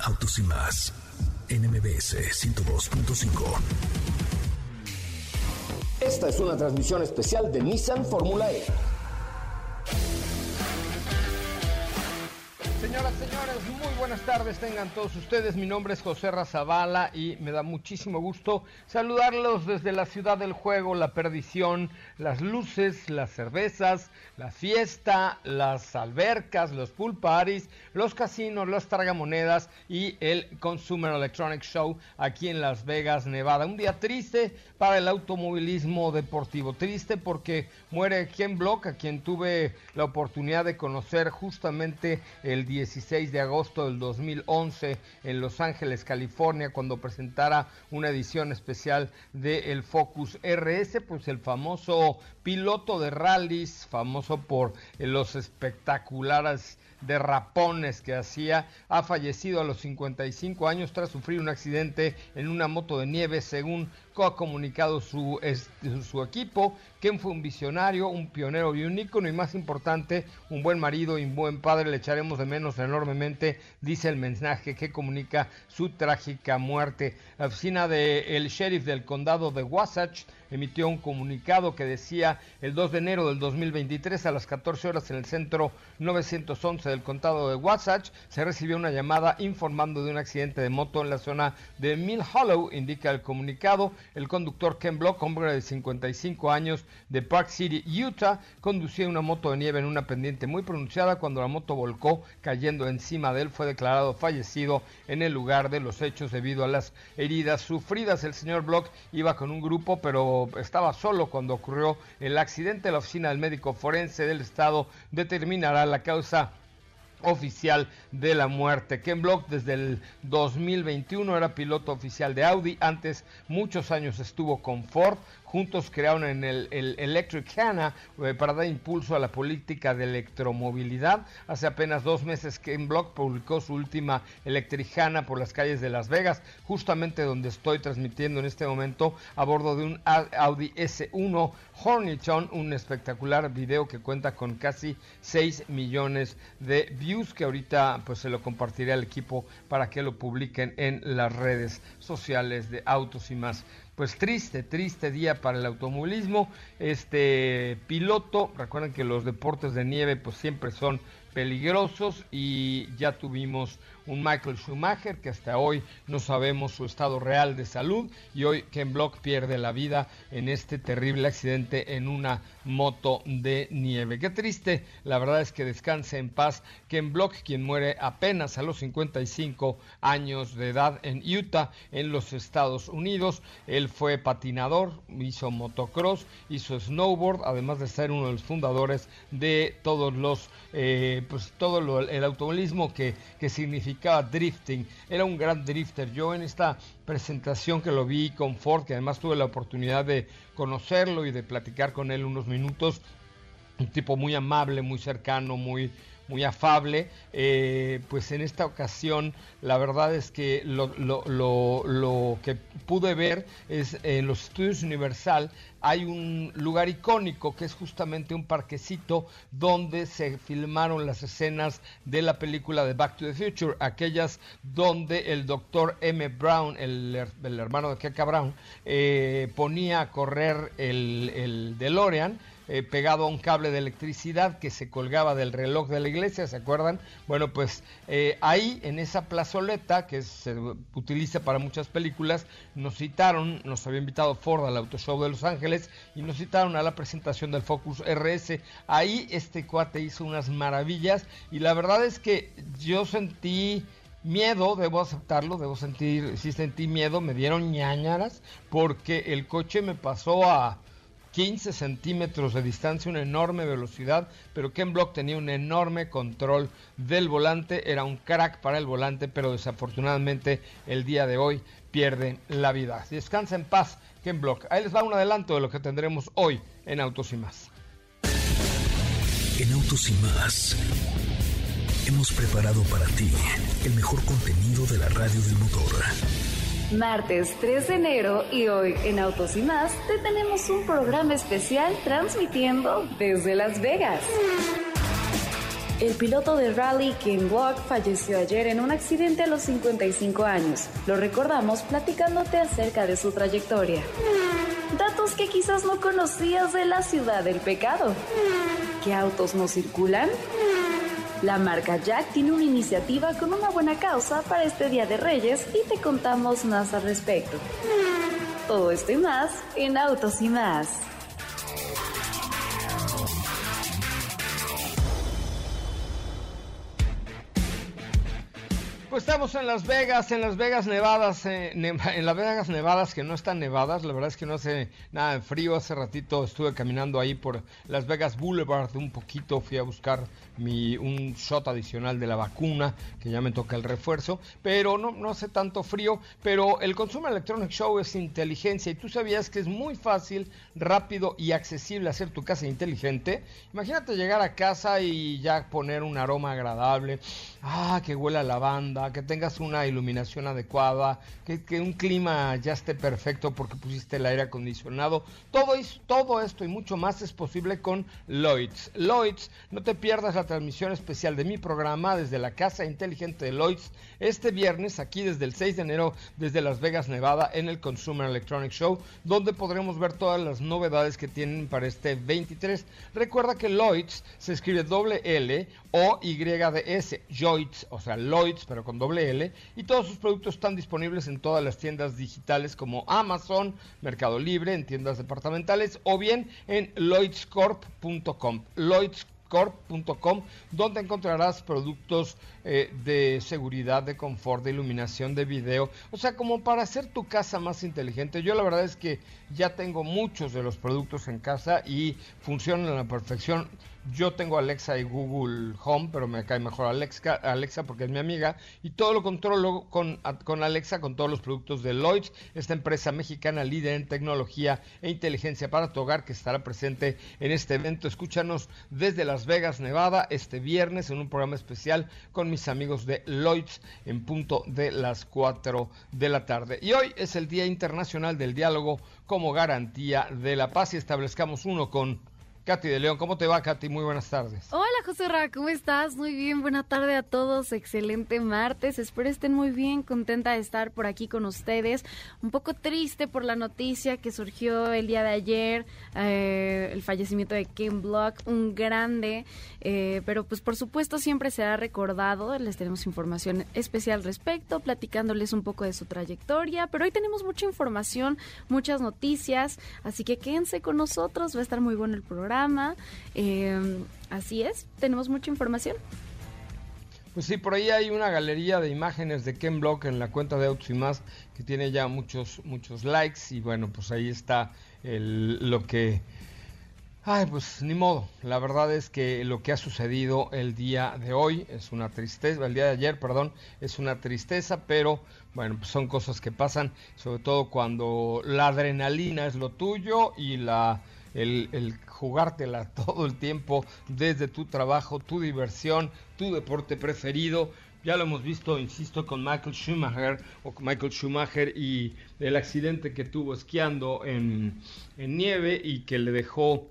Autos y más. NMBS 102.5. Esta es una transmisión especial de Nissan Fórmula E. Señoras, señores, muy buenas tardes tengan todos ustedes. Mi nombre es José Razabala y me da muchísimo gusto saludarlos desde la ciudad del juego, la perdición, las luces, las cervezas, la fiesta, las albercas, los pool parties, los casinos, las tragamonedas y el Consumer Electronic Show aquí en Las Vegas, Nevada. Un día triste para el automovilismo deportivo. Triste porque muere Ken Block, a quien tuve la oportunidad de conocer justamente el 16 de agosto del 2011 en Los Ángeles, California, cuando presentara una edición especial de el Focus RS, pues el famoso people piloto de rallies, famoso por los espectaculares derrapones que hacía, ha fallecido a los 55 años tras sufrir un accidente en una moto de nieve, según ha comunicado su, su equipo. Ken fue un visionario, un pionero y un ícono y más importante, un buen marido y un buen padre. Le echaremos de menos enormemente, dice el mensaje que comunica su trágica muerte. La oficina del sheriff del condado de Wasatch emitió un comunicado que decía el 2 de enero del 2023 a las 14 horas en el centro 911 del condado de Wasatch se recibió una llamada informando de un accidente de moto en la zona de Mill Hollow, indica el comunicado. El conductor Ken Block, hombre de 55 años de Park City, Utah, conducía una moto de nieve en una pendiente muy pronunciada cuando la moto volcó cayendo encima de él. Fue declarado fallecido en el lugar de los hechos debido a las heridas sufridas. El señor Block iba con un grupo, pero estaba solo cuando ocurrió accidente. La oficina del médico forense del estado determinará la causa oficial de la muerte. Ken Block desde el 2021 era piloto oficial de Audi, antes muchos años estuvo con Ford, juntos crearon en el, Electric Hana eh, para dar impulso a la política de electromovilidad. Hace apenas dos meses Ken Block publicó su última Electric Hana por las calles de Las Vegas, justamente donde estoy transmitiendo en este momento a bordo de un Audi S1 Horniton, un espectacular video que cuenta con casi 6 millones de views que ahorita pues se lo compartiré al equipo para que lo publiquen en las redes sociales de autos y más. Pues triste, triste día para el automovilismo. Este piloto, recuerden que los deportes de nieve pues siempre son peligrosos y ya tuvimos un Michael Schumacher que hasta hoy no sabemos su estado real de salud y hoy Ken Block pierde la vida en este terrible accidente en una moto de nieve. Qué triste, la verdad es que descanse en paz Ken Block, quien muere apenas a los 55 años de edad en Utah, en los Estados Unidos. Él fue patinador, hizo motocross, hizo snowboard, además de ser uno de los fundadores de todos los, eh, pues todo el automovilismo que, que significa drifting, era un gran drifter. Yo en esta presentación que lo vi con Ford, que además tuve la oportunidad de conocerlo y de platicar con él unos minutos, un tipo muy amable, muy cercano, muy muy afable, eh, pues en esta ocasión la verdad es que lo, lo, lo, lo, que pude ver es en los estudios Universal hay un lugar icónico que es justamente un parquecito donde se filmaron las escenas de la película de Back to the Future, aquellas donde el doctor M. Brown, el, hermano de Keka Brown, eh, ponía a correr el, el DeLorean eh, pegado a un cable de electricidad que se colgaba del reloj de la iglesia, ¿se acuerdan? Bueno, pues eh, ahí en esa plazoleta que se utiliza para muchas películas, nos citaron, nos había invitado Ford al Auto Show de Los Ángeles y nos citaron a la presentación del Focus RS. Ahí este cuate hizo unas maravillas y la verdad es que yo sentí miedo, debo aceptarlo, debo sentir, sí sentí miedo, me dieron ñañaras porque el coche me pasó a 15 centímetros de distancia, una enorme velocidad, pero Ken Block tenía un enorme control del volante, era un crack para el volante, pero desafortunadamente el día de hoy pierde la vida. Descansa en paz, Ken Block. Ahí les va un adelanto de lo que tendremos hoy en Autos y más. En Autos y más hemos preparado para ti el mejor contenido de la radio del motor. Martes 3 de enero y hoy en Autos y más te tenemos un programa especial transmitiendo desde Las Vegas. El piloto de rally Ken Block falleció ayer en un accidente a los 55 años. Lo recordamos platicándote acerca de su trayectoria. Datos que quizás no conocías de la ciudad del pecado. ¿Qué autos no circulan? La marca Jack tiene una iniciativa con una buena causa para este Día de Reyes y te contamos más al respecto. Todo esto y más en Autos y más. Pues estamos en Las Vegas, en Las Vegas Nevadas, eh, en Las Vegas Nevadas que no están nevadas, la verdad es que no hace nada de frío, hace ratito estuve caminando ahí por Las Vegas Boulevard un poquito, fui a buscar mi, un shot adicional de la vacuna, que ya me toca el refuerzo, pero no, no hace tanto frío, pero el Consumer Electronic Show es inteligencia y tú sabías que es muy fácil, rápido y accesible hacer tu casa inteligente. Imagínate llegar a casa y ya poner un aroma agradable, ah, que huela lavanda, que tengas una iluminación adecuada, que, que, un clima ya esté perfecto porque pusiste el aire acondicionado. Todo, todo esto y mucho más es posible con Lloyds. Lloyds, no te pierdas la transmisión especial de mi programa desde la Casa Inteligente de Lloyds este viernes, aquí desde el 6 de enero, desde Las Vegas, Nevada, en el Consumer Electronic Show, donde podremos ver todas las novedades que tienen para este 23. Recuerda que Lloyds se escribe doble L o Y de S, Lloyds, o sea, Lloyds, pero con doble L, y todos sus productos están disponibles en todas las tiendas digitales como Amazon, Mercado Libre, en tiendas departamentales o bien en lloydscorp.com. Lloyds corp.com donde encontrarás productos eh, de seguridad, de confort, de iluminación, de video, o sea, como para hacer tu casa más inteligente. Yo la verdad es que ya tengo muchos de los productos en casa y funcionan a la perfección. Yo tengo Alexa y Google Home, pero me cae mejor Alexa, Alexa porque es mi amiga. Y todo lo controlo con, con Alexa, con todos los productos de Lloyds, esta empresa mexicana líder en tecnología e inteligencia para tu hogar que estará presente en este evento. Escúchanos desde Las Vegas, Nevada, este viernes en un programa especial con mis amigos de Lloyds en punto de las 4 de la tarde. Y hoy es el Día Internacional del Diálogo como garantía de la paz y establezcamos uno con Katy de León. ¿Cómo te va, Katy? Muy buenas tardes. Hola, José Ra, ¿cómo estás? Muy bien, buena tarde a todos. Excelente martes. Espero estén muy bien. Contenta de estar por aquí con ustedes. Un poco triste por la noticia que surgió el día de ayer, eh, el fallecimiento de Ken Block, un grande, eh, pero pues por supuesto siempre será recordado. Les tenemos información especial al respecto, platicándoles un poco de su trayectoria, pero hoy tenemos mucha información, muchas noticias, así que quédense con nosotros. Va a estar muy bueno el programa Em, así es, tenemos mucha información. Pues sí, por ahí hay una galería de imágenes de Ken Block en la cuenta de Autos y más que tiene ya muchos muchos likes y bueno, pues ahí está lo que Ay, pues ni modo. La verdad es que lo que ha sucedido el día de hoy es una tristeza, el día de ayer, perdón, es una tristeza, pero bueno, pues son cosas que pasan, sobre todo cuando la adrenalina es lo tuyo y la el, jugártela todo el tiempo desde tu trabajo, tu diversión, tu deporte preferido. Ya lo hemos visto, insisto, con Michael Schumacher o con Michael Schumacher y el accidente que tuvo esquiando en, nieve y que le dejó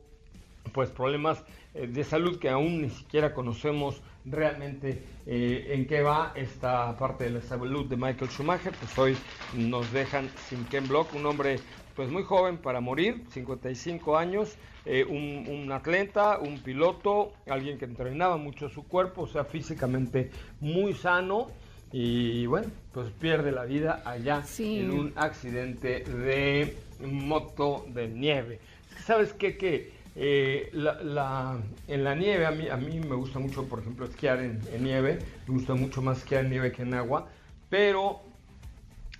pues problemas eh, de salud que aún ni siquiera conocemos realmente eh, en qué va esta parte de la salud de Michael Schumacher. Pues hoy nos dejan sin Ken Block, un hombre pues muy joven para morir, 55 años, eh, un, un, atleta, un piloto, alguien que entrenaba mucho su cuerpo, o sea, físicamente muy sano. Y bueno, pues pierde la vida allá en un accidente de moto de nieve. ¿Sabes qué? Que eh, la, en la nieve, a mí, a mí me gusta mucho, por ejemplo, esquiar en, nieve. Me gusta mucho más esquiar en nieve que en agua. Pero,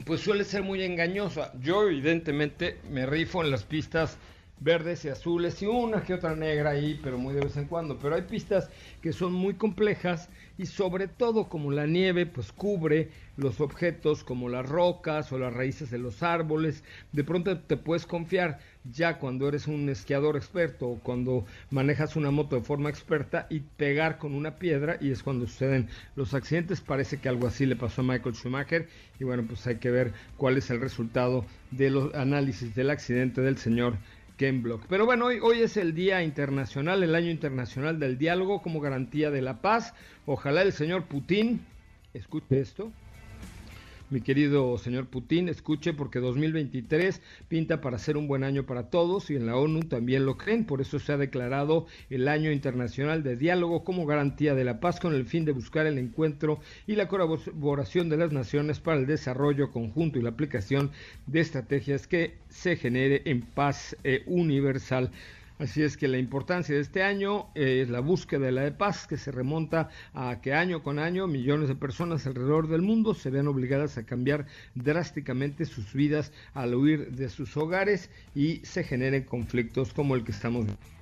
pues suele ser muy engañosa. Yo, evidentemente, me rifo en las pistas verdes y azules y una que otra negra ahí, pero muy de vez en cuando. Pero hay pistas que son muy complejas y sobre todo como la nieve pues cubre los objetos como las rocas o las raíces de los árboles, de pronto te puedes confiar ya cuando eres un esquiador experto o cuando manejas una moto de forma experta y pegar con una piedra y es cuando suceden los accidentes. Parece que algo así le pasó a Michael Schumacher y bueno, pues hay que ver cuál es el resultado de los análisis del accidente del señor Ken Block. Pero bueno, hoy, hoy es el Día Internacional, el Año Internacional del Diálogo como garantía de la paz. Ojalá el señor Putin escuche esto mi querido señor Putin, escuche porque 2023 pinta para ser un buen año para todos y en la ONU también lo creen, por eso se ha declarado el Año Internacional de Diálogo como garantía de la paz con el fin de buscar el encuentro y la colaboración de las naciones para el desarrollo conjunto y la aplicación de estrategias que se genere en paz eh, universal. Así es que la importancia de este año es la búsqueda de la de paz que se remonta a que año con año millones de personas alrededor del mundo se ven obligadas a cambiar drásticamente sus vidas al huir de sus hogares y se generen conflictos como el que estamos viendo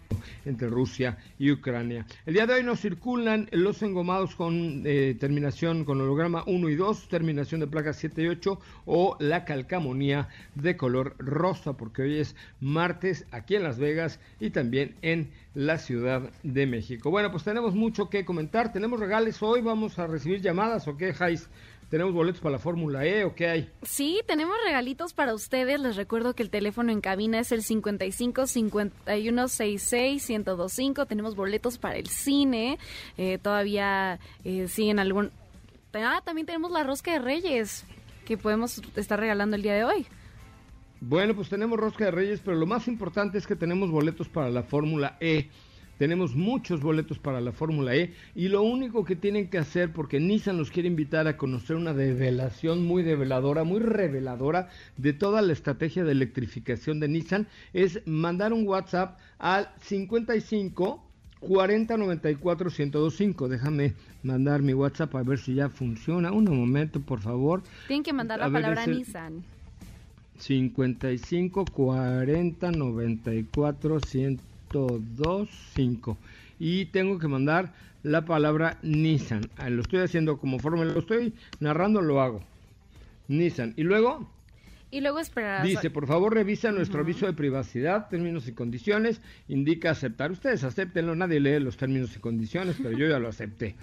entre Rusia y Ucrania. El día de hoy nos circulan los engomados con eh, terminación con holograma 1 y 2, terminación de placas 7 y 8 o la calcamonía de color rosa, porque hoy es martes aquí en Las Vegas y también en la Ciudad de México. Bueno, pues tenemos mucho que comentar, tenemos regales hoy, vamos a recibir llamadas o qué, Jais. ¿Tenemos boletos para la Fórmula E o qué hay? Sí, tenemos regalitos para ustedes. Les recuerdo que el teléfono en cabina es el 55 51 66 1025. Tenemos boletos para el cine. Eh, todavía eh, siguen algún. Ah, también tenemos la rosca de Reyes que podemos estar regalando el día de hoy. Bueno, pues tenemos rosca de Reyes, pero lo más importante es que tenemos boletos para la Fórmula E. Tenemos muchos boletos para la Fórmula E y lo único que tienen que hacer, porque Nissan nos quiere invitar a conocer una develación muy develadora, muy reveladora de toda la estrategia de electrificación de Nissan, es mandar un WhatsApp al 55 40 94 1025. Déjame mandar mi WhatsApp a ver si ya funciona. Un momento, por favor. Tienen que mandar la palabra Nissan. 55 40 94 125. 25 y tengo que mandar la palabra Nissan. Ah, lo estoy haciendo como forma, lo estoy narrando, lo hago. Nissan. Y luego... Y luego esperar. Dice, por favor revisa nuestro aviso de privacidad, términos y condiciones, indica aceptar. Ustedes acéptenlo, nadie lee los términos y condiciones, pero yo ya lo acepté.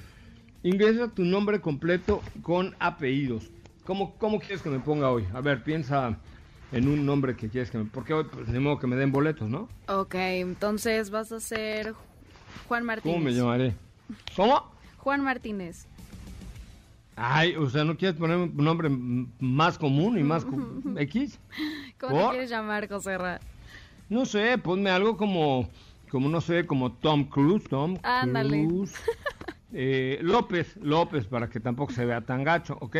Ingresa tu nombre completo con apellidos. ¿Cómo, ¿Cómo quieres que me ponga hoy? A ver, piensa en un nombre que quieres que me... Porque hoy, pues, ni modo que me den boletos, ¿no? Ok, entonces vas a ser Juan Martínez. ¿Cómo me llamaré? ¿Cómo? Juan Martínez. Ay, o sea, ¿no quieres poner un nombre más común y más X? ¿Cómo te quieres llamar, José No sé, ponme algo como, como no sé, como Tom Cruise, Tom Ándale. Cruise. Eh, López, López, para que tampoco se vea tan gacho, ¿ok?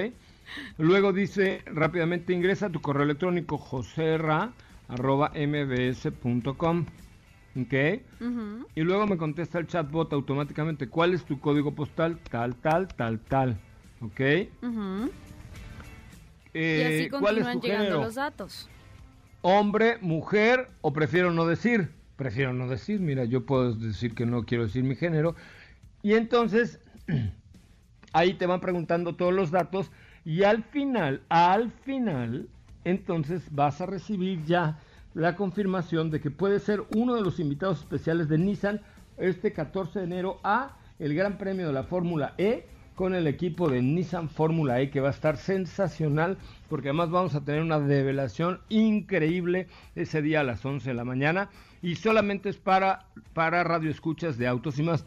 Luego dice, rápidamente ingresa tu correo electrónico joserra.mbs.com. ¿Ok? Y luego me contesta el chatbot automáticamente, ¿cuál es tu código postal? Tal, tal, tal, tal. ¿Ok? y así continúan llegando los datos. Hombre, mujer o prefiero no decir. Prefiero no decir, mira, yo puedo decir que no quiero decir mi género. Y entonces, ahí te van preguntando todos los datos y al final, al final, entonces vas a recibir ya la confirmación de que puede ser uno de los invitados especiales de Nissan este 14 de enero a el Gran Premio de la Fórmula E con el equipo de Nissan Fórmula E que va a estar sensacional porque además vamos a tener una develación increíble ese día a las 11 de la mañana y solamente es para, para radio escuchas de autos y más.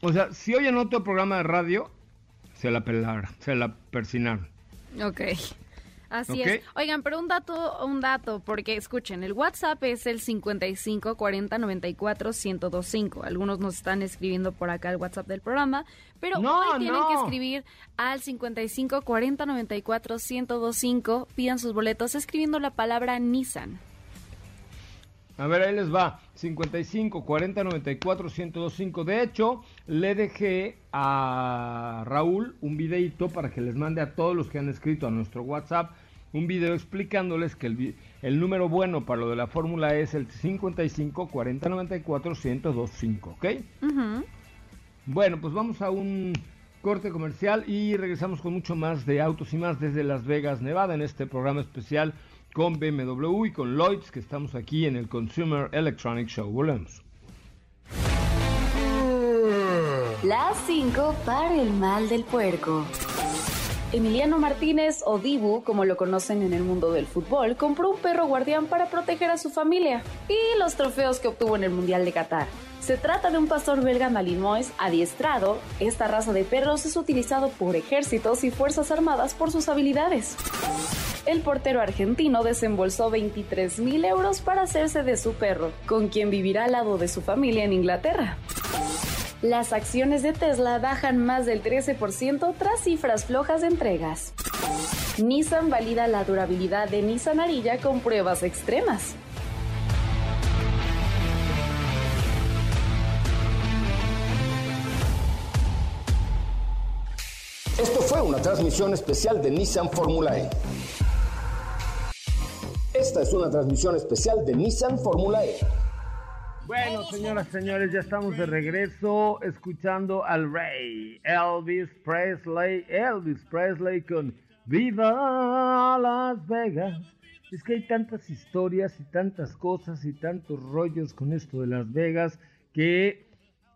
O sea, si oyen otro programa de radio, se la pelaron, se la persinaron. Ok. Así es. Oigan, pero un dato, un dato, porque escuchen, el WhatsApp es el 55 40 94 1025. Algunos nos están escribiendo por acá el WhatsApp del programa, pero hoy tienen que escribir al 55 40 94 1025. Pidan sus boletos escribiendo la palabra Nissan. A ver, ahí les va. 55 40 94 1025. De hecho, le dejé a Raúl un videito para que les mande a todos los que han escrito a nuestro WhatsApp un video explicándoles que el, el número bueno para lo de la fórmula es el 55 40 94 1025, ¿ok? Bueno, pues vamos a un corte comercial y regresamos con mucho más de autos y más desde Las Vegas, Nevada, en este programa especial con BMW y con Lloyds, que estamos aquí en el Consumer Electronic Show. Volvemos. Las 5 para el mal del puerco. Emiliano Martínez, o Dibu, como lo conocen en el mundo del fútbol, compró un perro guardián para proteger a su familia y los trofeos que obtuvo en el Mundial de Qatar. Se trata de un pastor belga malinois adiestrado. Esta raza de perros es utilizado por ejércitos y fuerzas armadas por sus habilidades. El portero argentino desembolsó 23 mil euros para hacerse de su perro, con quien vivirá al lado de su familia en Inglaterra. Las acciones de Tesla bajan más del 13% tras cifras flojas de entregas. Nissan valida la durabilidad de Nissan Arilla con pruebas extremas. Esto fue una transmisión especial de Nissan Fórmula E. Esta es una transmisión especial de Nissan Fórmula E. Bueno, señoras, y señores, ya estamos de regreso escuchando al rey Elvis Presley. Elvis Presley con Viva Las Vegas. Es que hay tantas historias y tantas cosas y tantos rollos con esto de Las Vegas que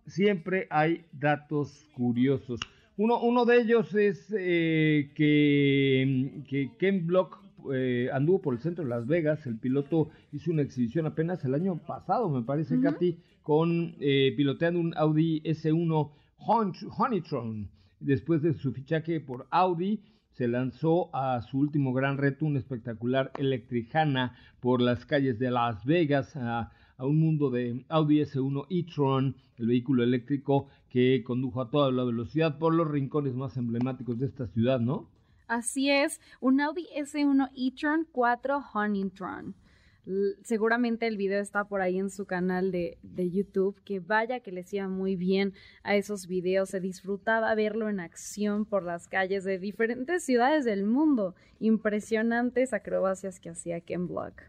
siempre hay datos curiosos. Uno, uno de ellos es eh, que, que Ken Block eh, anduvo por el centro de Las Vegas. El piloto hizo una exhibición apenas el año pasado, me parece, Katy, con eh, piloteando un Audi S1 Honeytron. Después de su fichaje por Audi, se lanzó a su último gran reto, un espectacular Electricana por las calles de Las Vegas, a, a un mundo de Audi S1 e-tron, el vehículo eléctrico que condujo a toda la velocidad por los rincones más emblemáticos de esta ciudad, ¿no? Así es, un Audi S1 e-tron 4 Honeytron. Seguramente el video está por ahí en su canal de, de, YouTube, que vaya que le hacía muy bien a esos videos, se disfrutaba verlo en acción por las calles de diferentes ciudades del mundo. Impresionantes acrobacias que hacía Ken Block.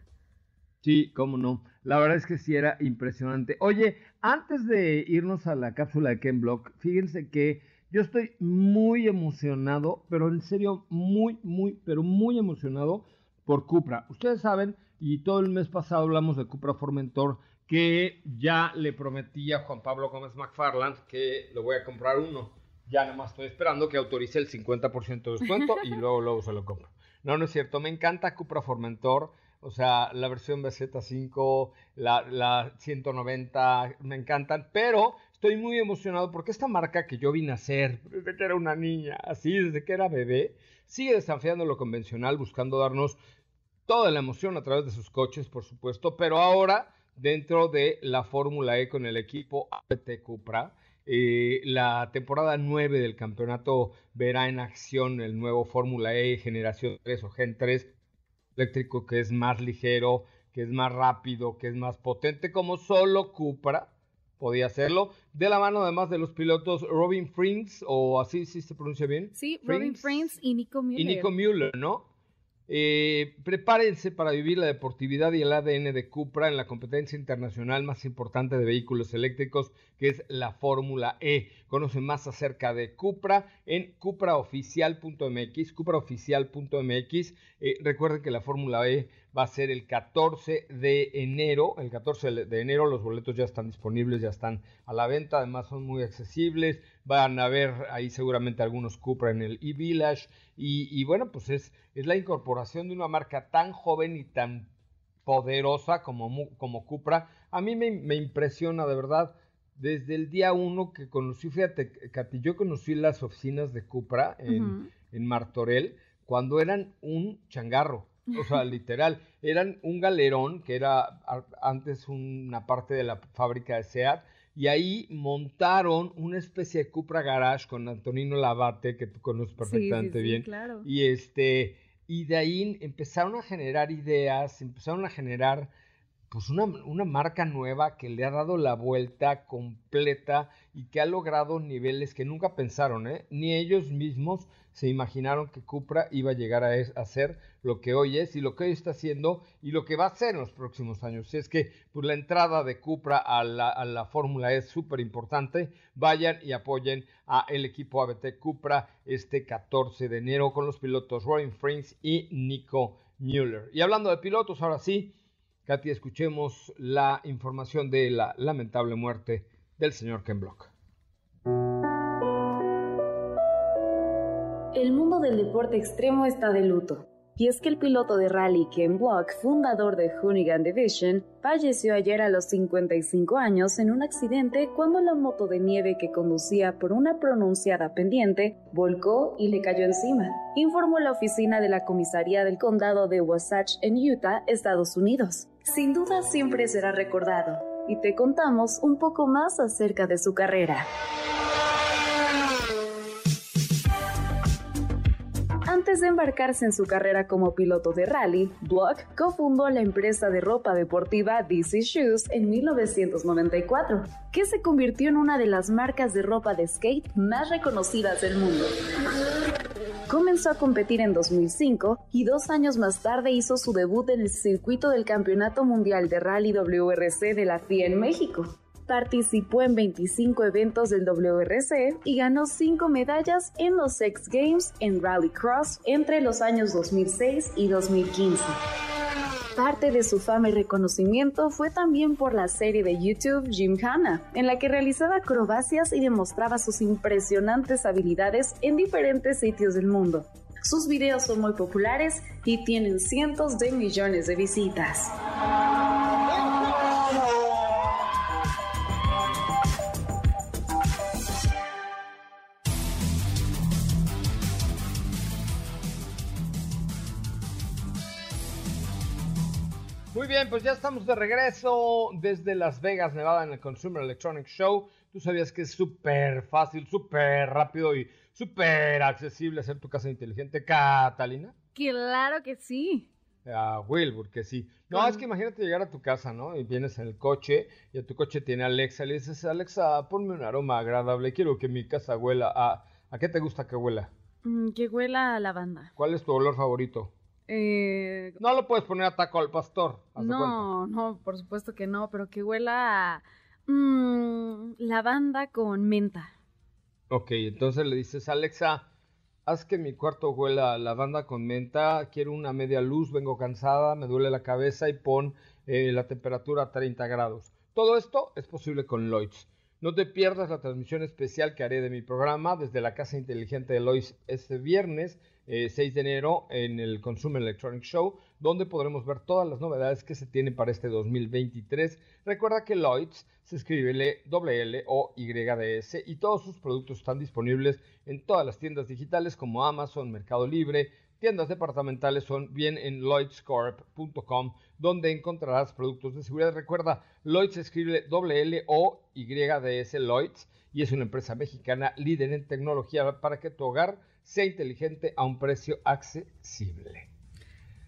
Sí, cómo no. La verdad es que sí era impresionante. Oye, antes de irnos a la cápsula de Ken Block, fíjense que yo estoy muy emocionado, pero en serio muy, muy, pero muy emocionado por Cupra. Ustedes saben, y todo el mes pasado hablamos de Cupra Formentor, que ya le prometí a Juan Pablo Gómez McFarland que le voy a comprar uno. Ya nada más estoy esperando que autorice el 50% de descuento y luego, luego se lo compro. No, no es cierto. Me encanta Cupra Formentor. O sea, la versión BZ5, la, la 190, me encantan. Pero Estoy muy emocionado porque esta marca que yo vi nacer desde que era una niña, así desde que era bebé, sigue desafiando lo convencional, buscando darnos toda la emoción a través de sus coches, por supuesto, pero ahora dentro de la Fórmula E con el equipo APT Cupra. Eh, la temporada 9 del campeonato verá en acción el nuevo Fórmula E generación 3 o Gen 3 eléctrico que es más ligero, que es más rápido, que es más potente como solo Cupra podía hacerlo, de la mano además de los pilotos Robin Frings, o así sí se pronuncia bien. Sí, Robin Frings y Nico Müller. Y Nico Müller, ¿no? Eh, prepárense para vivir la deportividad y el ADN de Cupra en la competencia internacional más importante de vehículos eléctricos, que es la Fórmula E. Conoce más acerca de Cupra en cupraoficial.mx, cupraoficial.mx. Eh, recuerden que la Fórmula E va a ser el 14 de enero. El 14 de enero los boletos ya están disponibles, ya están a la venta, además son muy accesibles. Van a ver ahí seguramente algunos Cupra en el e-Village. Y, bueno, pues es, es la incorporación de una marca tan joven y tan poderosa como, como Cupra. A mí me, me impresiona de verdad desde el día uno que conocí, fíjate, Katy, yo conocí las oficinas de Cupra en, en Martorell cuando eran un changarro. O sea, literal, eran un galerón que era antes una parte de la fábrica de SEAT y ahí montaron una especie de Cupra Garage con Antonino Labate, que tú conoces perfectamente bien. Claro. Y este, y de ahí empezaron a generar ideas, empezaron a generar pues una, una, marca nueva que le ha dado la vuelta completa y que ha logrado niveles que nunca pensaron, ¿eh? ni ellos mismos se imaginaron que Cupra iba a llegar a, es, ser lo que hoy es y lo que hoy está haciendo y lo que va a ser en los próximos años. Si es que pues, la entrada de Cupra a la, a la Fórmula es súper importante, vayan y apoyen a el equipo ABT Cupra este 14 de enero con los pilotos Roy Frings y Nico Müller. Y hablando de pilotos, ahora sí, Katy, escuchemos la información de la lamentable muerte del señor Ken Block. El mundo del deporte extremo está de luto. Y es que el piloto de rally Ken Block, fundador de Hoonigan Division, falleció ayer a los 55 años en un accidente cuando la moto de nieve que conducía por una pronunciada pendiente volcó y le cayó encima, informó la oficina de la comisaría del condado de Wasatch en Utah, Estados Unidos. Sin duda siempre será recordado, y te contamos un poco más acerca de su carrera. Antes de embarcarse en su carrera como piloto de rally, Block cofundó la empresa de ropa deportiva DC Shoes en 1994, que se convirtió en una de las marcas de ropa de skate más reconocidas del mundo. Comenzó a competir en 2005 y dos años más tarde hizo su debut en el circuito del Campeonato Mundial de Rally WRC de la FIA en México. Participó en 25 eventos del WRC y ganó 5 medallas en los X Games en Rallycross entre los años 2006 y 2015. Parte de su fama y reconocimiento fue también por la serie de YouTube Gymkhana, en la que realizaba acrobacias y demostraba sus impresionantes habilidades en diferentes sitios del mundo. Sus videos son muy populares y tienen cientos de millones de visitas. Bien, pues ya estamos de regreso desde Las Vegas, Nevada, en el Consumer Electronics Show. Tú sabías que es súper fácil, súper rápido y súper accesible hacer tu casa inteligente, Catalina. Claro que sí. A Wilbur, que sí. No, es que imagínate llegar a tu casa, ¿no? Y vienes en el coche y a tu coche tiene Alexa. Y le dices, Alexa, ponme un aroma agradable. Quiero que mi casa huela a... ¿A qué te gusta que huela? Mm, que huela a lavanda. ¿Cuál es tu olor favorito? Eh, no lo puedes poner a taco al pastor. No, no, por supuesto que no, pero que huela a mmm, lavanda con menta. Ok, entonces le dices, Alexa, haz que mi cuarto huela a lavanda con menta, quiero una media luz, vengo cansada, me duele la cabeza y pon eh, la temperatura a 30 grados. Todo esto es posible con Lloyds. No te pierdas la transmisión especial que haré de mi programa desde la Casa Inteligente de Lois este viernes eh, 6 de enero en el Consumer Electronic Show, donde podremos ver todas las novedades que se tienen para este 2023. Recuerda que Lloyds se escribe L o Y D S y todos sus productos están disponibles en todas las tiendas digitales como Amazon, Mercado Libre, tiendas departamentales son bien en lloydscorp.com donde encontrarás productos de seguridad. Recuerda, Lloyds escribe L o Y D S Lloyds y es una empresa mexicana líder en tecnología para que tu hogar sea inteligente a un precio accesible.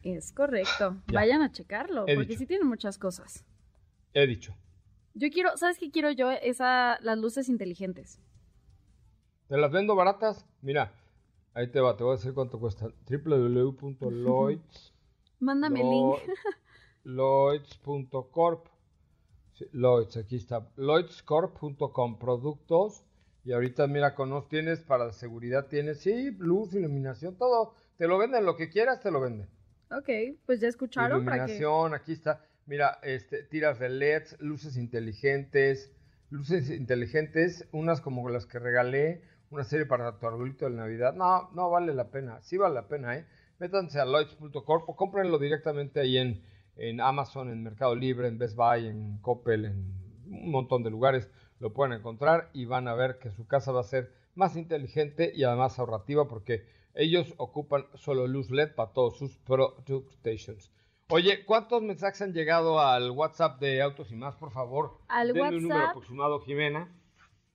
Es correcto. Ya. Vayan a checarlo, He porque dicho. sí tiene muchas cosas. He dicho. Yo quiero, ¿sabes qué quiero yo? Esa, las luces inteligentes. ¿Te las vendo baratas? Mira, ahí te va, te voy a decir cuánto cuesta. www.lloyds. Mándame el link. Lloyds.corp. Sí, Lloyds, aquí está. Lloydscorp.com. Productos. Y ahorita, mira, con nos tienes para seguridad, tienes, sí, luz, iluminación, todo. Te lo venden, lo que quieras, te lo venden. Ok, pues ya escucharon. Iluminación, para que... aquí está. Mira, este, tiras de LEDs, luces inteligentes, luces inteligentes, unas como las que regalé, una serie para tu arbolito de Navidad. No, no vale la pena, sí vale la pena, ¿eh? Métanse a lloyds.corp o cómprenlo directamente ahí en, en Amazon, en Mercado Libre, en Best Buy, en Coppel, en un montón de lugares. Lo pueden encontrar y van a ver que su casa va a ser más inteligente y además ahorrativa porque ellos ocupan solo luz LED para todos sus product stations. Oye, ¿cuántos mensajes han llegado al WhatsApp de Autos y Más, por favor? Al Denme un número WhatsApp. aproximado, Jimena.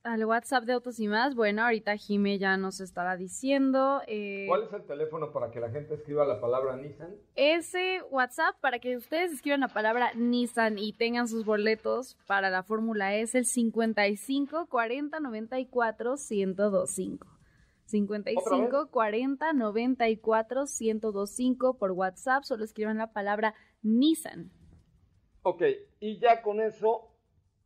Al WhatsApp de Autos y más, bueno, ahorita Jime ya nos estará diciendo. eh, ¿Cuál es el teléfono para que la gente escriba la palabra Nissan? ese WhatsApp para que ustedes escriban la palabra Nissan y tengan sus boletos para la Fórmula E es el 55 40 94 1025. 55 40 94 1025 por WhatsApp, solo escriban la palabra Nissan. Ok, y ya con eso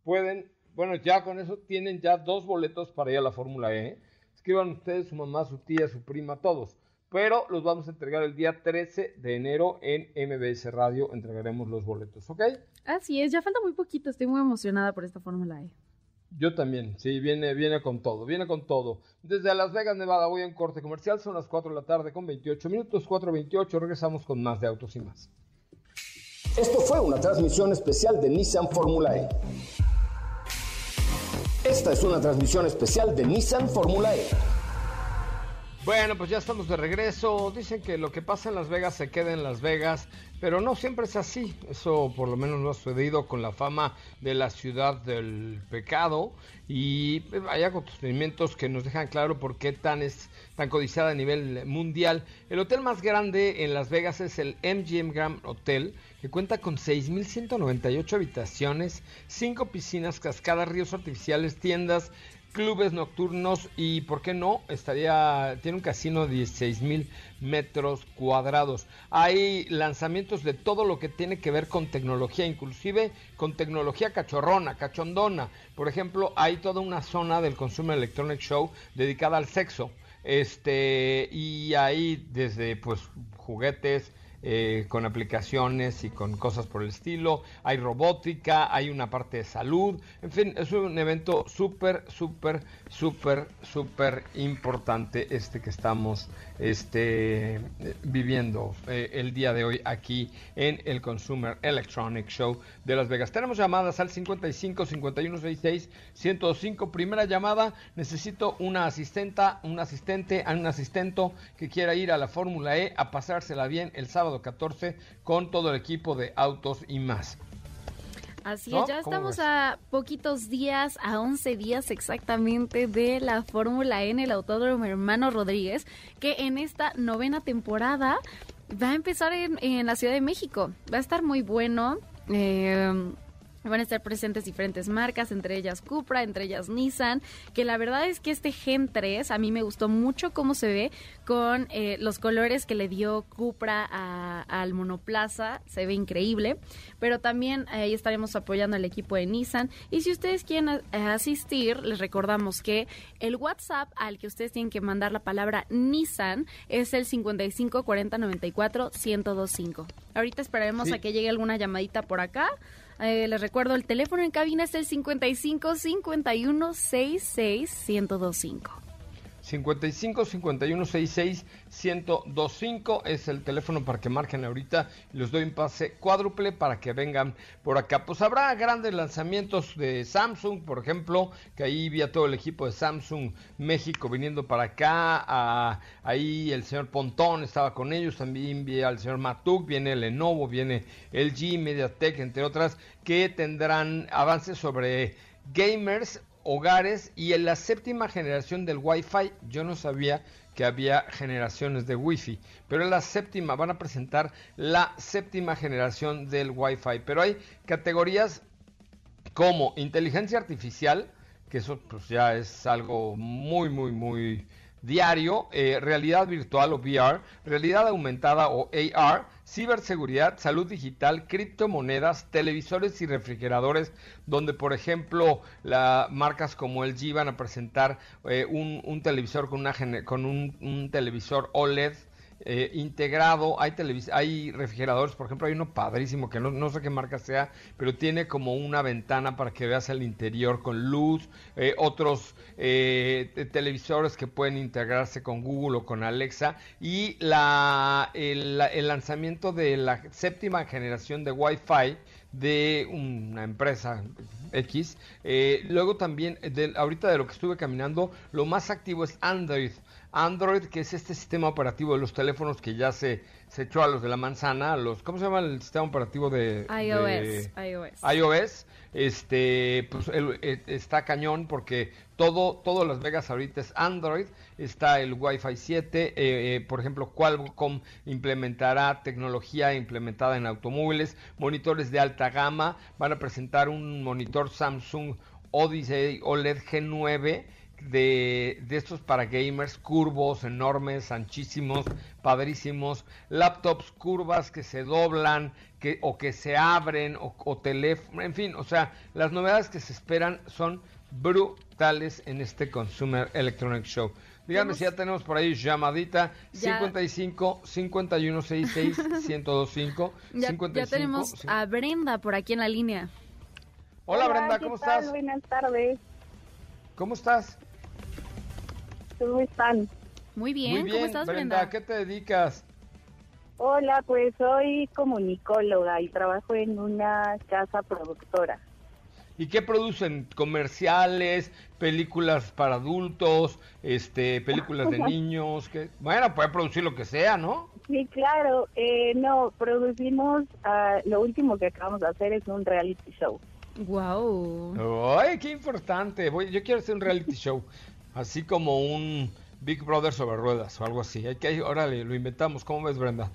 pueden, bueno, ya con eso tienen ya dos boletos para ir a la Fórmula E. Escriban ustedes, su mamá, su tía, su prima, todos. Pero los vamos a entregar el día 13 de enero en MBS Radio. Entregaremos los boletos, ¿ok? Así es, ya falta muy poquito, estoy muy emocionada por esta Fórmula E. Yo también, sí, viene, viene con todo, viene con todo. Desde Las Vegas, Nevada, voy en corte comercial, son las 4 de la tarde con 28 minutos, 4.28, regresamos con más de autos y más. Esto fue una transmisión especial de Nissan Fórmula E. Esta es una transmisión especial de Nissan Fórmula E. Bueno, pues ya estamos de regreso. Dicen que lo que pasa en Las Vegas se queda en Las Vegas, pero no siempre es así. Eso por lo menos no ha sucedido con la fama de la ciudad del pecado y hay acontecimientos que nos dejan claro por qué tan es tan codiciada a nivel mundial. El hotel más grande en Las Vegas es el MGM Grand Hotel, que cuenta con 6.198 habitaciones, 5 piscinas, cascadas, ríos artificiales, tiendas, clubes nocturnos y, ¿por qué no? Estaría, tiene un casino de 16 mil metros cuadrados. Hay lanzamientos de todo lo que tiene que ver con tecnología, inclusive con tecnología cachorrona, cachondona. Por ejemplo, hay toda una zona del Consumer Electronic Show dedicada al sexo. Este, y hay desde pues juguetes, eh, con aplicaciones y con cosas por el estilo. Hay robótica, hay una parte de salud. En fin, es un evento súper, súper, súper, súper importante este que estamos este, viviendo eh, el día de hoy aquí en el Consumer Electronic Show de Las Vegas. Tenemos llamadas al 55 51 66 105. Primera llamada, necesito una asistenta, un asistente, un asistento que quiera ir a la Fórmula E a pasársela bien el sábado 14 con todo el equipo de autos y más. Así ¿No? es, ya ¿Cómo estamos ves? a poquitos días, a 11 días exactamente de la Fórmula en el Autódromo Hermano Rodríguez, que en esta novena temporada va a empezar en, en la Ciudad de México. Va a estar muy bueno. eh, Van a estar presentes diferentes marcas, entre ellas Cupra, entre ellas Nissan, que la verdad es que este Gen 3 a mí me gustó mucho cómo se ve con eh, los colores que le dio Cupra al monoplaza, se ve increíble, pero también ahí estaremos apoyando al equipo de Nissan y si ustedes quieren asistir, les recordamos que el WhatsApp al que ustedes tienen que mandar la palabra Nissan es el 55 40 94 1025. Ahorita esperaremos Sí. a que llegue alguna llamadita por acá. Eh, les recuerdo, el teléfono en cabina es el 55 51 66 1025. 55 51 66 1025 es el teléfono para que marquen ahorita les doy un pase cuádruple para que vengan por acá. Pues habrá grandes lanzamientos de Samsung, por ejemplo, que ahí vi a todo el equipo de Samsung México viniendo para acá. a- ahí el señor Pontón estaba con ellos, también vi al señor Matuk, viene Lenovo, viene LG, MediaTek, entre otras, que tendrán avances sobre gamers hogares y en la séptima generación del Wi-Fi. Yo no sabía que había generaciones de Wi-Fi, pero en la séptima van a presentar la séptima generación del Wi-Fi. Pero hay categorías como inteligencia artificial, que eso pues ya es algo muy, muy, muy diario, eh, realidad virtual o VR, realidad aumentada o AR, ciberseguridad, salud digital, criptomonedas, televisores y refrigeradores, donde por ejemplo la, marcas como LG van a presentar eh, un, televisor con, un televisor OLED eh, integrado, hay hay refrigeradores, por ejemplo, hay uno padrísimo que no, no sé qué marca sea, pero tiene como una ventana para que veas el interior con luz, eh, otros eh, te- televisores que pueden integrarse con Google o con Alexa y la, el, la- el lanzamiento de la séptima generación de Wi-Fi de una empresa X. Luego también, de, ahorita de lo que estuve caminando, lo más activo es Android. Android, que es este sistema operativo de los teléfonos que ya se, se echó a los de la manzana, los, ¿cómo se llama el sistema operativo de iOS? iOS. iOS este pues eh, está cañón porque todo todo Las Vegas ahorita es Android está el Wi-Fi 7 eh, eh, por ejemplo Qualcomm implementará tecnología implementada en automóviles monitores de alta gama van a presentar un monitor Samsung Odyssey OLED G9 de, de, estos para gamers, curvos, enormes, anchísimos, padrísimos, laptops curvas que se doblan, que, o que se abren, o, o teléfono, en fin, o sea, las novedades que se esperan son brutales en este Consumer Electronic Show. Dígame si ya tenemos por ahí llamadita 55 51 66 1025 ya, 55 ya tenemos a Brenda por aquí en la línea. Hola, Brenda, ¿cómo estás? Buenas tardes. ¿Cómo estás? ¿Cómo están? Muy bien, Muy bien ¿cómo estás, Brenda? Brenda? ¿A qué te dedicas? Hola, pues soy comunicóloga y trabajo en una casa productora. ¿Y qué producen? ¿Comerciales? ¿Películas para adultos? este ¿Películas de niños? que Bueno, puede producir lo que sea, ¿no? Sí, claro. Eh, no, producimos, uh, lo último que acabamos de hacer es un reality show. Wow. ¡Ay, qué importante! Voy, yo quiero hacer un reality show, así como un Big Brother sobre ruedas o algo así. Hay que, órale, lo inventamos. ¿Cómo ves, Brenda?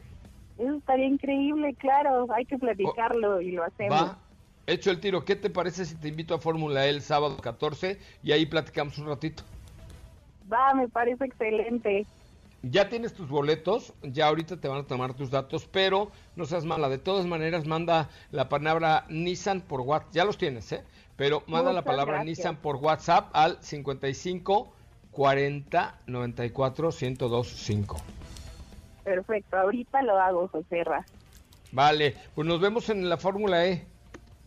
Eso estaría increíble, claro. Hay que platicarlo y lo hacemos. Va, hecho el tiro. ¿Qué te parece si te invito a Fórmula E el sábado 14 y ahí platicamos un ratito? Va, me parece excelente. Ya tienes tus boletos, ya ahorita te van a tomar tus datos, pero no seas mala. De todas maneras, manda la palabra Nissan por WhatsApp. Ya los tienes, ¿eh? Pero manda la palabra gracias. Nissan por WhatsApp al 55 40 94 1025. Perfecto, ahorita lo hago, Joserra. Vale, pues nos vemos en la Fórmula E.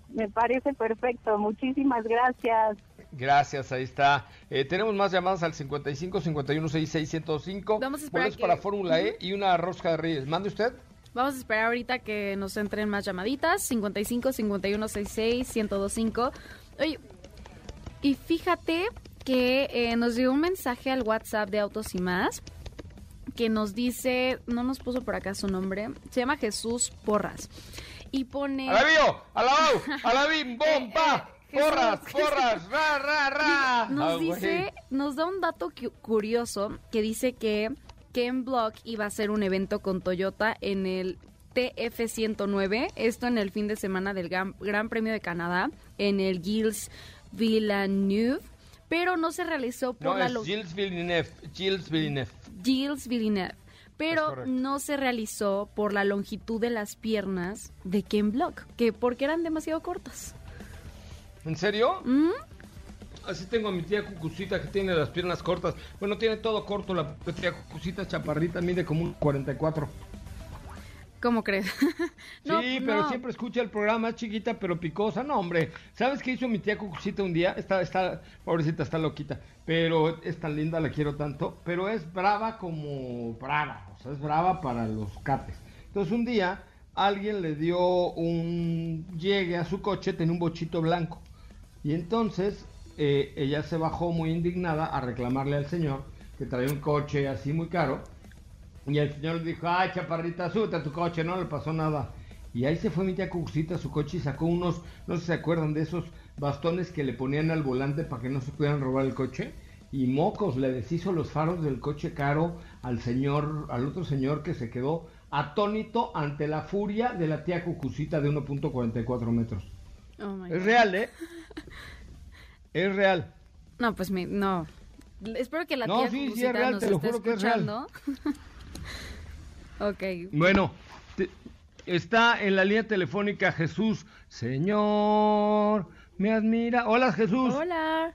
Me parece perfecto. Muchísimas gracias. Gracias, ahí está. Eh, tenemos más llamadas al 55 51 66 105. Vamos a esperar que- para Fórmula E y una rosca de Reyes. ¿Mande usted? Vamos a esperar ahorita que nos entren más llamaditas. 55 51 66 1025. Oye, y fíjate que eh, nos dio un mensaje al WhatsApp de Autos y Más que nos dice, no nos puso por acá su nombre, se llama Jesús Porras. Y pone... ¡Alabío! ¡Alabao! ¡Alabim! ¡Bomba! ¡Porras! ¡Porras! ¡Ra, ra, ra! Nos Ah, dice, nos da un dato cu- curioso que dice que Ken Block iba a hacer un evento con Toyota en el TF109, esto en el fin de semana del Gran, Gran Premio de Canadá, en el Gilles Villeneuve, pero no se realizó por No, la es Gilles Villeneuve. Gilles Villeneuve. Gilles Villeneuve, pero no se realizó por la longitud de las piernas de Ken Block, que porque eran demasiado cortas. ¿En serio? ¿Mm? Así tengo a mi tía Cucucita que tiene las piernas cortas. Bueno, tiene todo corto. La tía Cucucita chaparrita mide como un 44. ¿Cómo crees? No, sí, pero no. siempre escucha el programa, chiquita pero picosa. No, hombre. ¿Sabes qué hizo mi tía Cucucita un día? Está, está, pobrecita, está loquita. Pero es tan linda, la quiero tanto. Pero es brava como brava. O sea, es brava para los cates. Entonces un día alguien le dio un llegue a su coche, tenía un bochito blanco. Y entonces eh, ella se bajó muy indignada a reclamarle al señor que traía un coche así muy caro. Y el señor le dijo, ay, chaparrita, súbete a tu coche, no le pasó nada. Y ahí se fue mi tía Cucucita a su coche y sacó unos, no sé si se acuerdan de esos bastones que le ponían al volante para que no se pudieran robar el coche. Y mocos, le deshizo los faros del coche caro al señor, al otro señor que se quedó atónito ante la furia de la tía Cucucita de 1.44 metros. Oh my Es God. real, ¿eh? Es real. No, pues mi, no. Espero que la No, tía sí, sí, es real, nos te lo esté juro que es real. Ok. Bueno, te- está en la línea telefónica Jesús. Señor, me admira. Hola Jesús. Hola.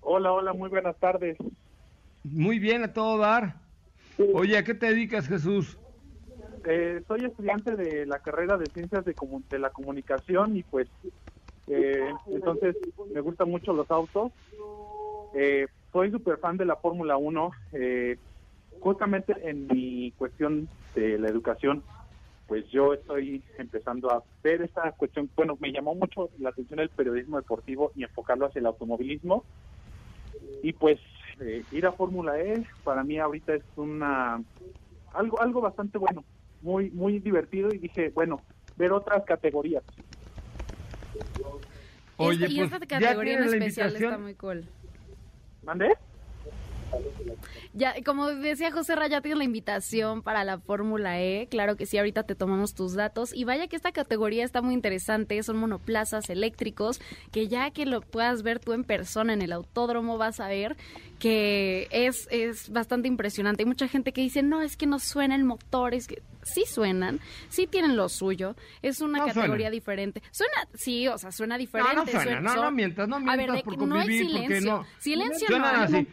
Hola, hola, muy buenas tardes. Muy bien, a todo dar. Oye, ¿a qué te dedicas Jesús? Eh, soy estudiante de la carrera de Ciencias de, Comu- de la Comunicación y pues eh, entonces me gustan mucho los autos. Eh, soy súper fan de la Fórmula 1. Justamente en mi cuestión de la educación pues yo estoy empezando a ver esta cuestión. Bueno, me llamó mucho la atención el periodismo deportivo y enfocarlo hacia el automovilismo. Y pues eh, ir a Fórmula E para mí ahorita es una algo algo bastante bueno, muy muy divertido y dije, bueno, ver otras categorías. Oye, y esta, pues, categoría en especial está muy cool. ¿Mande? Ya, como decía José Raya, tienes la invitación para la Fórmula E. Claro que sí, ahorita te tomamos tus datos. Y vaya que esta categoría está muy interesante. Son monoplazas eléctricos que ya que lo puedas ver tú en persona en el autódromo, vas a ver que es, es bastante impresionante. Hay mucha gente que dice, no, es que no suenan motores. Que sí suenan, sí tienen lo suyo. Es una categoría diferente. Suena, sí, o sea, suena diferente. No, no suena, no, no mientas, no mientas a ver, por no hay silencio. No, silencio no así.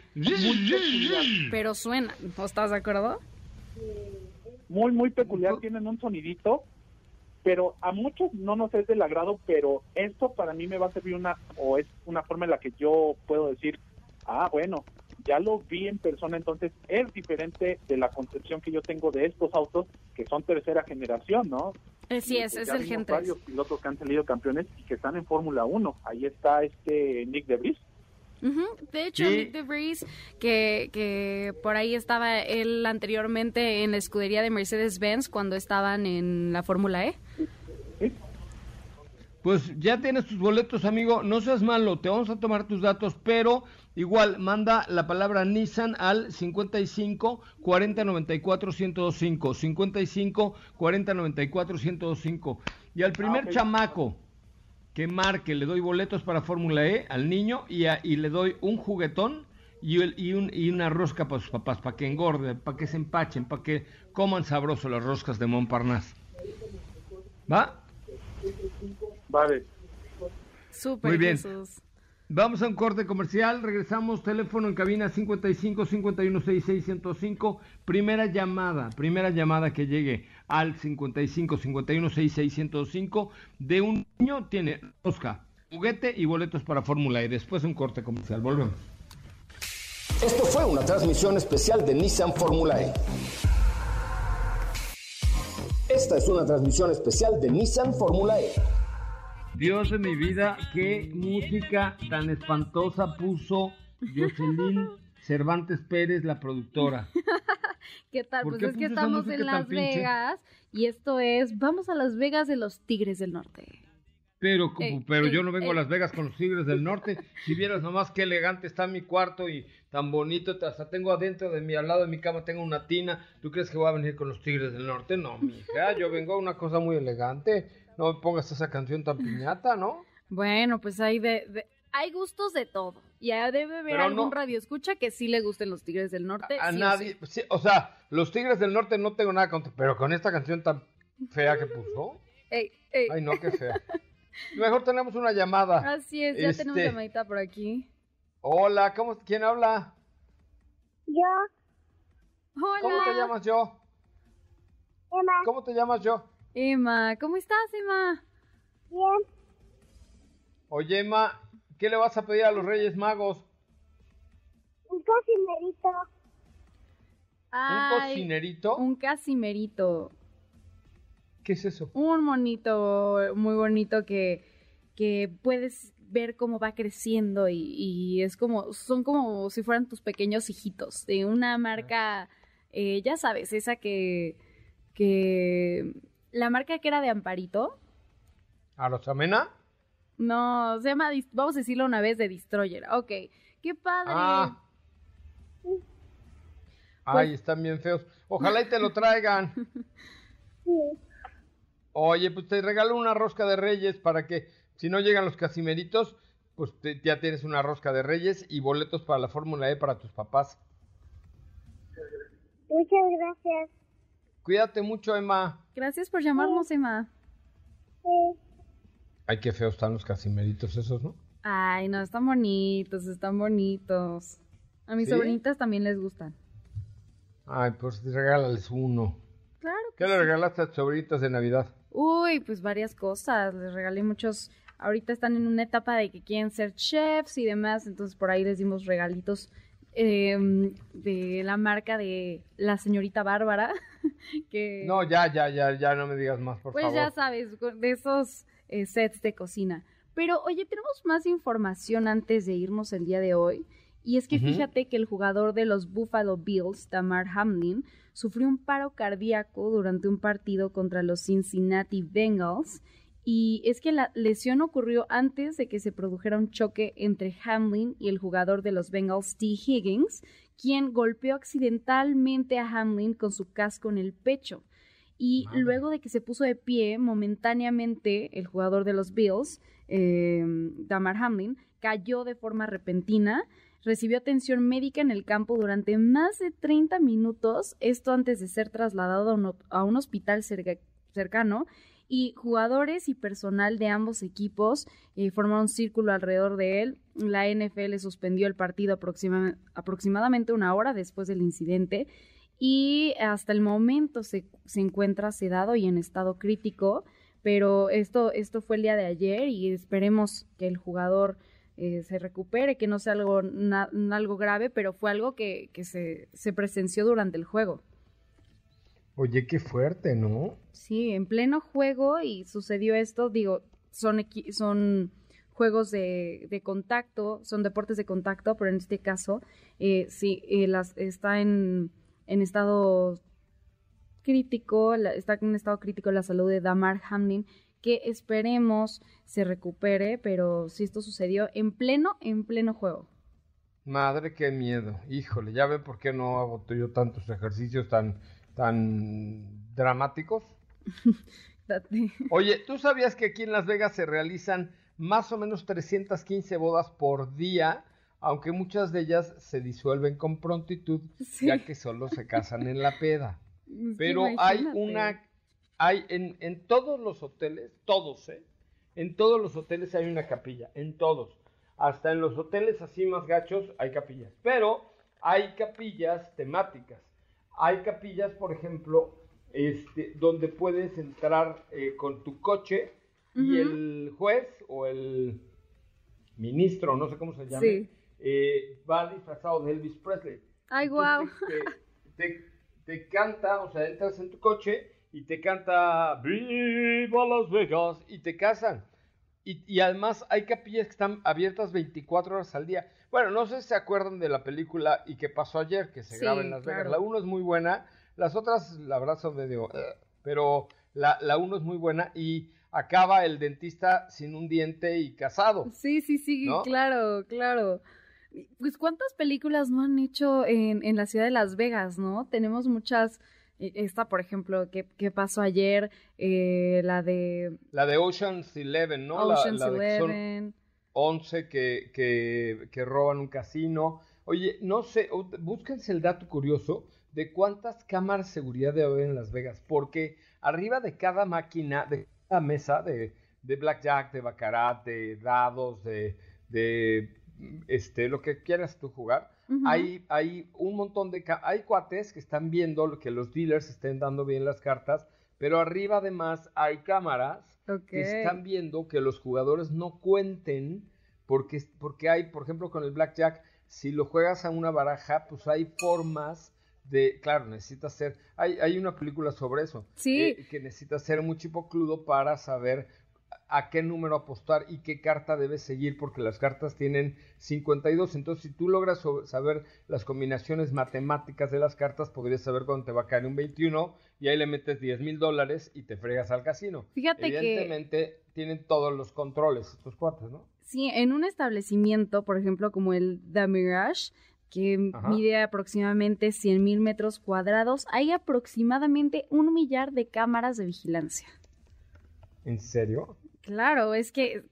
Pero suena, ¿no estás de acuerdo? Muy, muy peculiar, tienen un sonidito, pero a muchos no nos es del agrado, pero esto para mí me va a servir una, o es una forma en la que yo puedo decir, ah, bueno, ya lo vi en persona, entonces es diferente de la concepción que yo tengo de estos autos que son tercera generación, ¿no? Eh, sí, es, es el Gen 3. varios pilotos que han salido campeones y que están en Fórmula 1. Ahí está este Nick DeVries. De hecho, Nick DeVries, que, que por ahí estaba él anteriormente en la escudería de Mercedes-Benz cuando estaban en la Fórmula E. Pues ya tienes tus boletos, amigo. No seas malo, te vamos a tomar tus datos, pero igual manda la palabra Nissan al 55 40 94 105. 55 40 94 105. Y al primer ah, chamaco que marque, le doy boletos para Fórmula E al niño y, y le doy un juguetón y, y, un, y, una rosca para sus papás, para que engorden, para que se empachen, para que coman sabroso las roscas de Montparnasse. ¿Va? Vale. Súper, Muy bien. Vamos a un corte comercial, regresamos, teléfono en cabina 55 51 66 105, primera llamada, primera llamada que llegue al 55 51 66 105 de un niño tiene Oscar, juguete y boletos para Fórmula E. Después un corte comercial, volvemos. Esto fue una transmisión especial de Nissan Fórmula E. Esta es una transmisión especial de Nissan Fórmula E. Dios de mi vida, qué música tan espantosa puso Jocelyn Cervantes Pérez, la productora. ¿Qué tal? Pues es que estamos en Las Vegas y esto es, vamos a Las Vegas de los Tigres del Norte. Pero, pero yo no vengo a Las Vegas con los Tigres del Norte. Si vieras nomás qué elegante está mi cuarto y tan bonito, hasta tengo adentro de mi, al lado de mi cama, tengo una tina. ¿Tú crees que voy a venir con los Tigres del Norte? No, mija, yo vengo a una cosa muy elegante no me pongas esa canción tan piñata, ¿no? Bueno, pues hay de, hay gustos de todo. Ya debe haber algún radio escucha que sí le gusten los Tigres del Norte. A, nadie, o sea, los Tigres del Norte no tengo nada contra, pero con esta canción tan fea que puso. Ey, Ay, no, qué fea. Mejor tenemos una llamada. Así es, ya tenemos este, llamadita por aquí. Hola, ¿cómo, ¿quién habla? Yo. Hola. ¿Cómo te llamas yo? Emma. ¿Cómo te llamas yo? Emma, ¿cómo estás, Emma? Bien. Oye, Emma, ¿qué le vas a pedir a los Reyes Magos? Un cocinerito. ¿Un cocinerito? Un casimerito. ¿Qué es eso? Un monito muy bonito que, que puedes ver cómo va creciendo y, es como, son como si fueran tus pequeños hijitos de una marca, eh, ya sabes, esa que, que la marca que era de Amparito. ¿Arosamena? No, se llama, vamos a decirlo una vez, de Destroyer. Ok, qué padre. Ah. Ay, pues están bien feos. Ojalá y te lo traigan. Oye, pues te regalo una rosca de reyes para que si no llegan los casimeritos, pues ya tienes una rosca de reyes y boletos para la Fórmula E para tus papás. Muchas gracias. Cuídate mucho, Emma. Gracias por llamarnos, Emma. Ay, qué feos están los casimeritos esos, ¿no? Ay, no, están bonitos, están bonitos. A mis sobrinitas también les gustan. Ay, pues regálales uno. Claro. ¿Qué le regalaste a tus sobrinitas de Navidad? Uy, pues varias cosas. Les regalé muchos. Ahorita están en una etapa de que quieren ser chefs y demás, entonces por ahí les dimos regalitos em, de la marca de la señorita Bárbara. que, No, ya, ya, ya, ya no me digas más, por pues favor. ya sabes, de esos eh, sets de cocina. Pero oye, tenemos más información antes de irnos el día de hoy. Y es que fíjate que el jugador de los Buffalo Bills, Tamar Hamlin, sufrió un paro cardíaco durante un partido contra los Cincinnati Bengals. Y es que la lesión ocurrió antes de que se produjera un choque entre Hamlin y el jugador de los Bengals, T. Higgins, quien golpeó accidentalmente a Hamlin con su casco en el pecho. Y Madre. luego de que se puso de pie momentáneamente, el jugador de los Bills, eh, Damar Hamlin, cayó de forma repentina, recibió atención médica en el campo durante más de 30 minutos, esto antes de ser trasladado a un, a un hospital cerca- cercano, y jugadores y personal de ambos equipos eh, formaron un círculo alrededor de él. La NFL suspendió el partido aproxima- aproximadamente una hora después del incidente y hasta el momento se, se encuentra sedado y en estado crítico, pero esto, esto fue el día de ayer y esperemos que el jugador eh, se recupere, que no sea algo, na- algo grave, pero fue algo que, que se, se presenció durante el juego. Oye, qué fuerte, ¿no? Sí, en pleno juego y sucedió esto, digo, son, son juegos de, de contacto, son deportes de contacto, pero en este caso, eh, sí, eh, las, está en, en estado crítico, la- está en estado crítico la salud de Damar Hamlin, que esperemos se recupere, pero si esto sucedió en pleno, en pleno juego. Madre, qué miedo. Híjole, ya ve por qué no hago yo tantos ejercicios tan, tan dramáticos. Oye, ¿tú sabías que aquí en Las Vegas se realizan más o menos 315 bodas por día? Aunque muchas de ellas se disuelven con prontitud, Sí. ya que solo se casan en la peda. Pero hay una, hay en, en todos los hoteles, todos, ¿eh? En todos los hoteles hay una capilla, en todos. Hasta en los hoteles así más gachos hay capillas. Pero hay capillas temáticas. Hay capillas, por ejemplo, este, donde puedes entrar eh, con tu coche y el juez o el ministro, no sé cómo se llame, Sí. eh, va disfrazado de Elvis Presley. Ay, guau. Te, te- te canta, o sea, entras en tu coche y te canta Viva Las Vegas y te casan. Y, y además hay capillas que están abiertas 24 horas al día. Bueno, no sé si se acuerdan de la película y qué pasó ayer, que se Sí, graba en Las Vegas. claro. La 1 es muy buena, las otras, la verdad, son medio... eh, pero la, la 1 es muy buena y acaba el dentista sin un diente y casado. Sí, sí, sí, ¿no? claro, claro. Pues cuántas películas no han hecho en, en la ciudad de Las Vegas, ¿no? Tenemos muchas, eh, esta por ejemplo, que, que pasó ayer, eh, la de La de Ocean's Eleven, ¿no? La- Ocean's la de son- Eleven. 11 que, que, que roban un casino. Oye, no sé, búsquense el dato curioso de cuántas cámaras de seguridad debe haber en Las Vegas, porque arriba de cada máquina, de cada mesa de, de blackjack, de baccarat, de dados, de, de este, lo que quieras tú jugar, hay, hay un montón de... Hay cuates que están viendo lo que los dealers estén dando bien las cartas, pero arriba además hay cámaras que están viendo que los jugadores no cuenten porque, porque hay, por ejemplo, con el blackjack, si lo juegas a una baraja, pues hay formas de, claro, necesitas ser, hay, hay una película sobre eso, Sí. eh, que necesitas ser muy chipocludo para saber a qué número apostar y qué carta debes seguir, porque las cartas tienen 52, entonces si tú logras saber las combinaciones matemáticas de las cartas, podrías saber cuándo te va a caer un 21 y ahí le metes 10 mil dólares y te fregas al casino. Fíjate que- Evidentemente tienen todos los controles estos cuates, ¿no? Sí, en un establecimiento, por ejemplo, como el The Mirage, que Ajá. mide aproximadamente 100 mil metros cuadrados, hay aproximadamente un millar de cámaras de vigilancia. ¿En serio? Claro, es que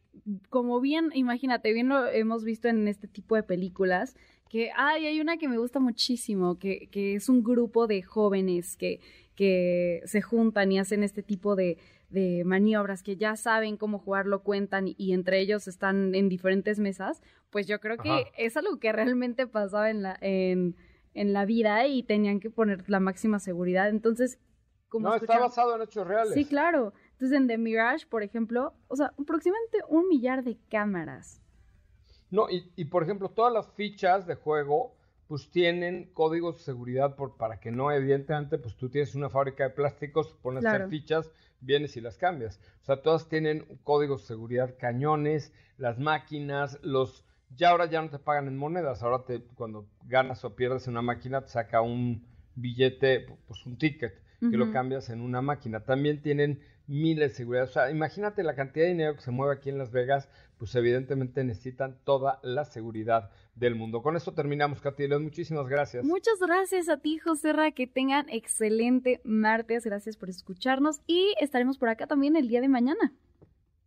como bien, imagínate, bien lo hemos visto en este tipo de películas, que ay, hay una que me gusta muchísimo, que, que es un grupo de jóvenes que, que se juntan y hacen este tipo de, de maniobras, que ya saben cómo jugarlo, cuentan y, y entre ellos están en diferentes mesas, pues yo creo que Ajá. es algo que realmente pasaba en la, en, en la vida y tenían que poner la máxima seguridad. Entonces, como no, está basado en hechos reales. Sí, claro. Entonces en The Mirage, por ejemplo, o sea, aproximadamente un millar de cámaras. No, y, y por ejemplo, todas las fichas de juego pues tienen códigos de seguridad por, para que no, evidentemente, pues tú tienes una fábrica de plásticos, pones a hacer fichas, vienes y las cambias. O sea, todas tienen códigos de seguridad, cañones, las máquinas, los... Ya ahora ya no te pagan en monedas, ahora te, cuando ganas o pierdes en una máquina te saca un billete, pues un ticket, que lo cambias en una máquina. También tienen miles de seguridad. O sea, imagínate la cantidad de dinero que se mueve aquí en Las Vegas, pues evidentemente necesitan toda la seguridad del mundo. Con esto terminamos, Katy León. Muchísimas gracias. Muchas gracias a ti, José Ra. Que tengan excelente martes. Gracias por escucharnos y estaremos por acá también el día de mañana.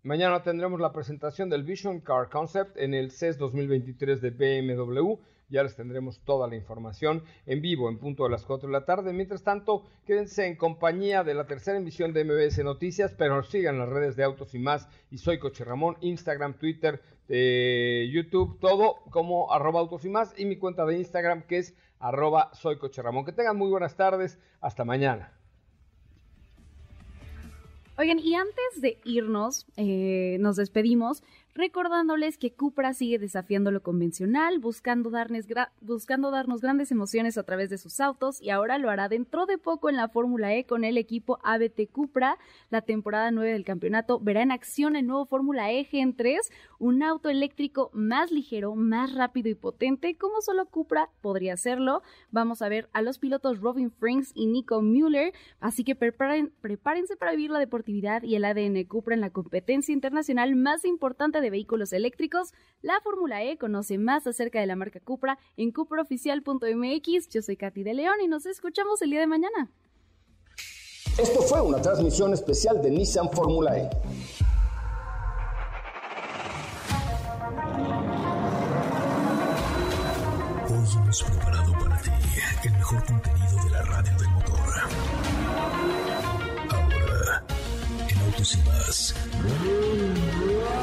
Mañana tendremos la presentación del Vision Car Concept en el CES 2023 de BMW ya les tendremos toda la información en vivo en punto de las 4 de la tarde. Mientras tanto, quédense en compañía de la tercera emisión de MBS Noticias, pero sigan las redes de Autos y más. Y soy Coche Ramón, Instagram, Twitter, eh, YouTube, todo como arroba Autos y más. Y mi cuenta de Instagram que es arroba soy Coche Ramón. Que tengan muy buenas tardes. Hasta mañana. Oigan, y antes de irnos, eh, nos despedimos recordándoles que Cupra sigue desafiando lo convencional, buscando, darnos grandes emociones a través de sus autos y ahora lo hará dentro de poco en la Fórmula E con el equipo ABT Cupra. La temporada 9 del campeonato verá en acción el nuevo Fórmula E Gen 3, un auto eléctrico más ligero, más rápido y potente, como solo Cupra podría hacerlo. Vamos a ver a los pilotos Robin Franks y Nico Mueller, así que prepárense para vivir la deportividad y el ADN Cupra en la competencia internacional más importante de vehículos eléctricos, la Fórmula E conoce más acerca de la marca Cupra en cupraoficial.mx. Yo soy Katy de León y nos escuchamos el día de mañana. Esto fue una transmisión especial de Nissan Fórmula E. Hoy hemos preparado para ti el mejor contenido de la radio del motor. Ahora, en Autos y más